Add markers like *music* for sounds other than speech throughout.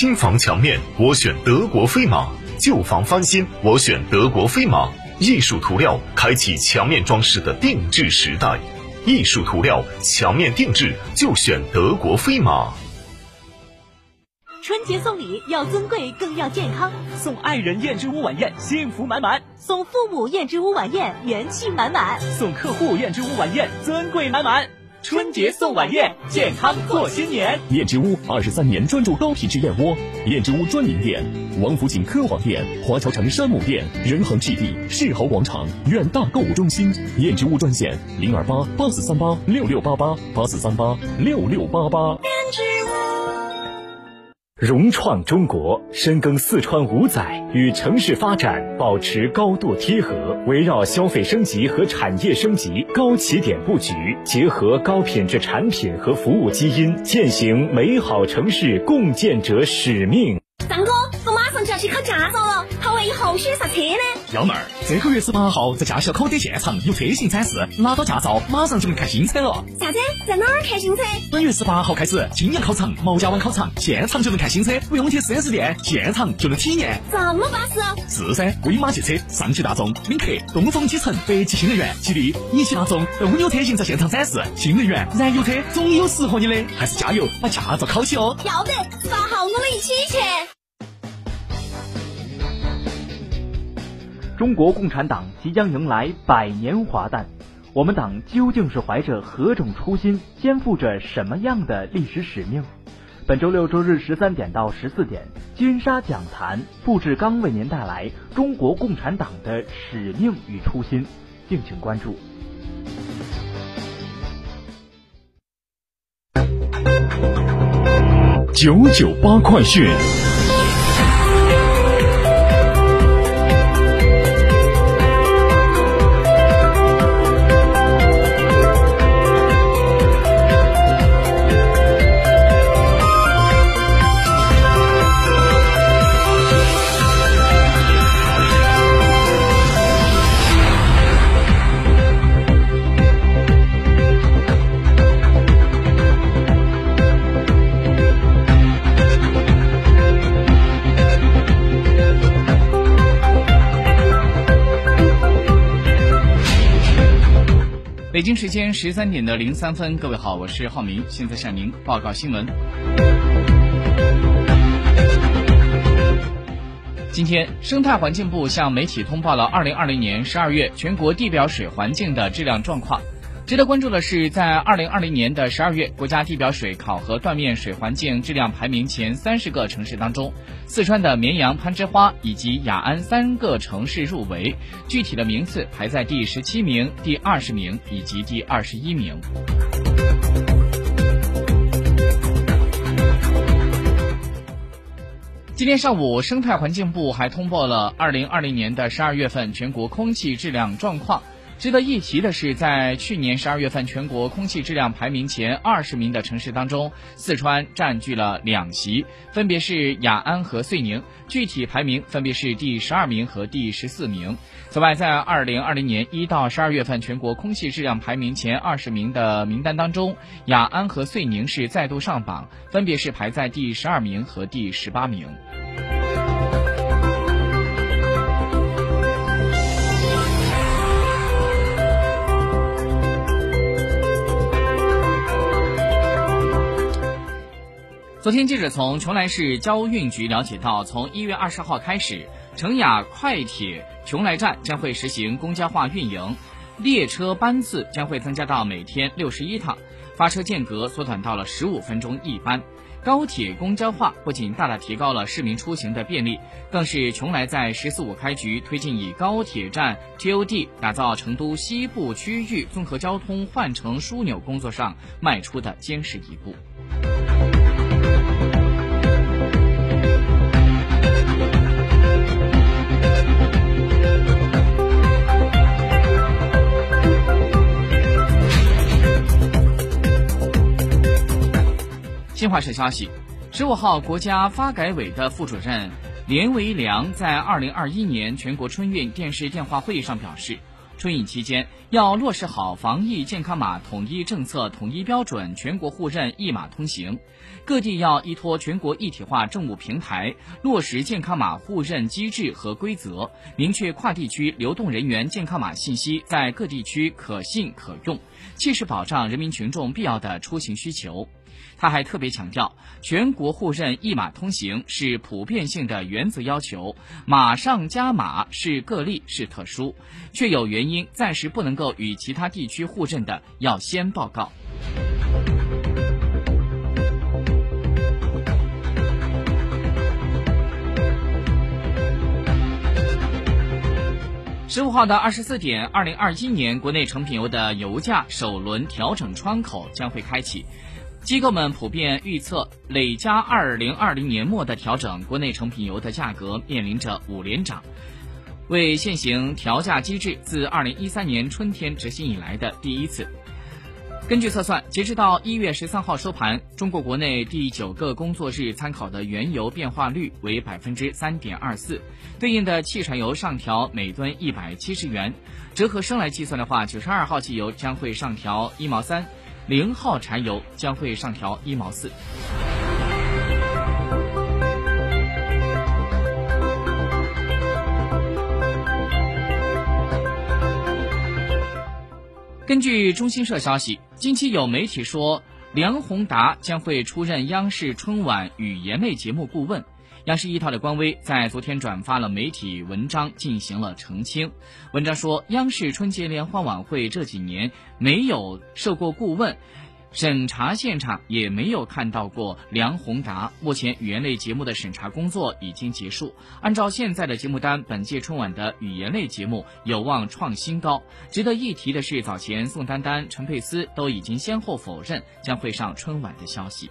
新房墙面，我选德国飞马；旧房翻新，我选德国飞马。艺术涂料开启墙面装饰的定制时代，艺术涂料墙面定制就选德国飞马。春节送礼要尊贵更要健康，送爱人燕之屋晚宴，幸福满满；送父母燕之屋晚宴，元气满满；送客户燕之屋晚宴，尊贵满满。春节送晚宴，健康过新年。燕之屋二十三年专注高品质燕窝，燕之屋专营店：王府井科华店、华侨城山姆店、仁恒置地、世豪广场、远大购物中心。燕之屋专线：零二八八四三八六六八八八四三八六六八八。融创中国深耕四川五载，与城市发展保持高度贴合，围绕消费升级和产业升级高起点布局，结合高品质产品和服务基因，践行美好城市共建者使命。张哥，我马上就要去考驾照了，考完以后选啥车呢？幺妹儿，这个月十八号在驾校考点现场有车型展示，拿到驾照马上就能看新车了。啥子？在哪儿看新车？本月十八号开始，青阳考场、毛家湾考场现场就能看新车，不用去四 S 店，现场就能体验。这么巴适？是噻，威马汽车、上汽大众、领克、东风启辰、北汽新能源、吉利、一汽大众都有车型在现场展示。新能源、燃油车总有适合你的，还是加油把驾照考起哦。要得，十八号我们一起去。中国共产党即将迎来百年华诞，我们党究竟是怀着何种初心，肩负着什么样的历史使命？本周六周日十三点到十四点，金沙讲坛，付志刚为您带来中国共产党的使命与初心，敬请关注。九九八快讯。北京时间十三点的零三分，各位好，我是浩明，现在向您报告新闻。今天，生态环境部向媒体通报了二零二零年十二月全国地表水环境的质量状况。值得关注的是，在二零二零年的十二月，国家地表水考核断面水环境质量排名前三十个城市当中，四川的绵阳攀枝花以及雅安三个城市入围，具体的名次排在第十七名、第二十名以及第二十一名。今天上午，生态环境部还通报了二零二零年的十二月份全国空气质量状况。值得一提的是，在去年十二月份全国空气质量排名前二十名的城市当中，四川占据了两席，分别是雅安和遂宁，具体排名分别是第十二名和第十四名。此外，在二零二零年一到十二月份全国空气质量排名前二十名的名单当中，雅安和遂宁是再度上榜，分别是排在第十二名和第十八名。昨天，记者从邛崃市交运局了解到，从一月二十号开始，成雅快铁邛崃站将会实行公交化运营，列车班次将会增加到每天六十一趟，发车间隔缩短到了十五分钟一班。高铁公交化不仅大大提高了市民出行的便利，更是邛崃在“十四五”开局推进以高铁站 TOD 打造成都西部区域综合交通换乘枢纽工作上迈出的坚实一步。新华社消息，十五号，国家发改委的副主任连维良在二零二一年全国春运电视电话会议上表示。春运期间，要落实好防疫健康码统一政策、统一标准，全国互认一码通行。各地要依托全国一体化政务平台，落实健康码互认机制和规则，明确跨地区流动人员健康码信息在各地区可信可用，切实保障人民群众必要的出行需求。他还特别强调，全国互认一码通行是普遍性的原则要求，码上加码是个例是特殊，确有原因暂时不能够与其他地区互认的，要先报告。十五号的二十四点，二零二一年国内成品油的油价首轮调整窗口将会开启。机构们普遍预测，累加二零二零年末的调整，国内成品油的价格面临着五连涨，为现行调价机制自二零一三年春天执行以来的第一次。根据测算，截止到一月十三号收盘，中国国内第九个工作日参考的原油变化率为百分之三点二四，对应的汽柴油上调每吨一百七十元，折合升来计算的话，九十二号汽油将会上调一毛三。零号柴油将会上调一毛四。根据中新社消息，近期有媒体说梁宏达将会出任央视春晚语言类节目顾问。央视一套的官微在昨天转发了媒体文章，进行了澄清。文章说，央视春节联欢晚会这几年没有受过顾问，审查现场也没有看到过梁宏达。目前语言类节目的审查工作已经结束，按照现在的节目单，本届春晚的语言类节目有望创新高。值得一提的是，早前宋丹丹、陈佩斯都已经先后否认将会上春晚的消息。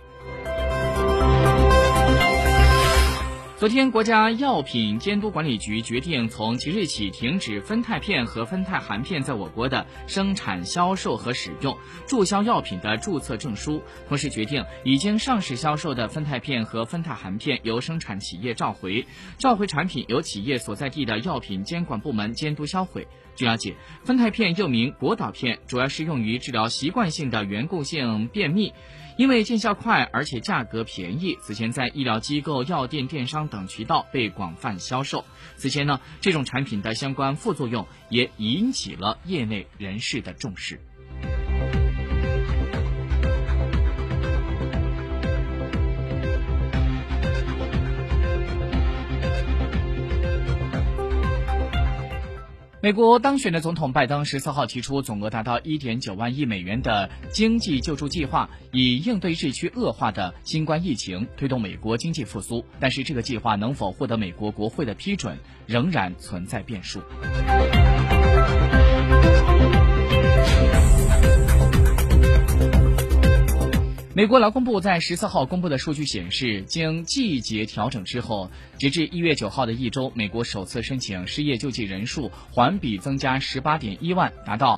昨天，国家药品监督管理局决定从即日起停止芬太片和芬太含片在我国的生产、销售和使用，注销药品的注册证书。同时，决定已经上市销售的芬太片和芬太含片由生产企业召回，召回产品由企业所在地的药品监管部门监督销毁。据了解，芬太片又名果导片，主要是用于治疗习惯性的缘故性便秘。因为见效快，而且价格便宜，此前在医疗机构、药店、电商 *laughs* 等渠道被广泛销售。此前呢，这种产品的相关副作用也引起了业内人士的重视。美国当选的总统拜登十四号提出总额达到一点九万亿美元的经济救助计划，以应对日趋恶化的新冠疫情，推动美国经济复苏。但是，这个计划能否获得美国国会的批准，仍然存在变数。美国劳工部在十四号公布的数据显示，经季节调整之后，截至一月九号的一周，美国首次申请失业救济人数环比增加十八点一万，达到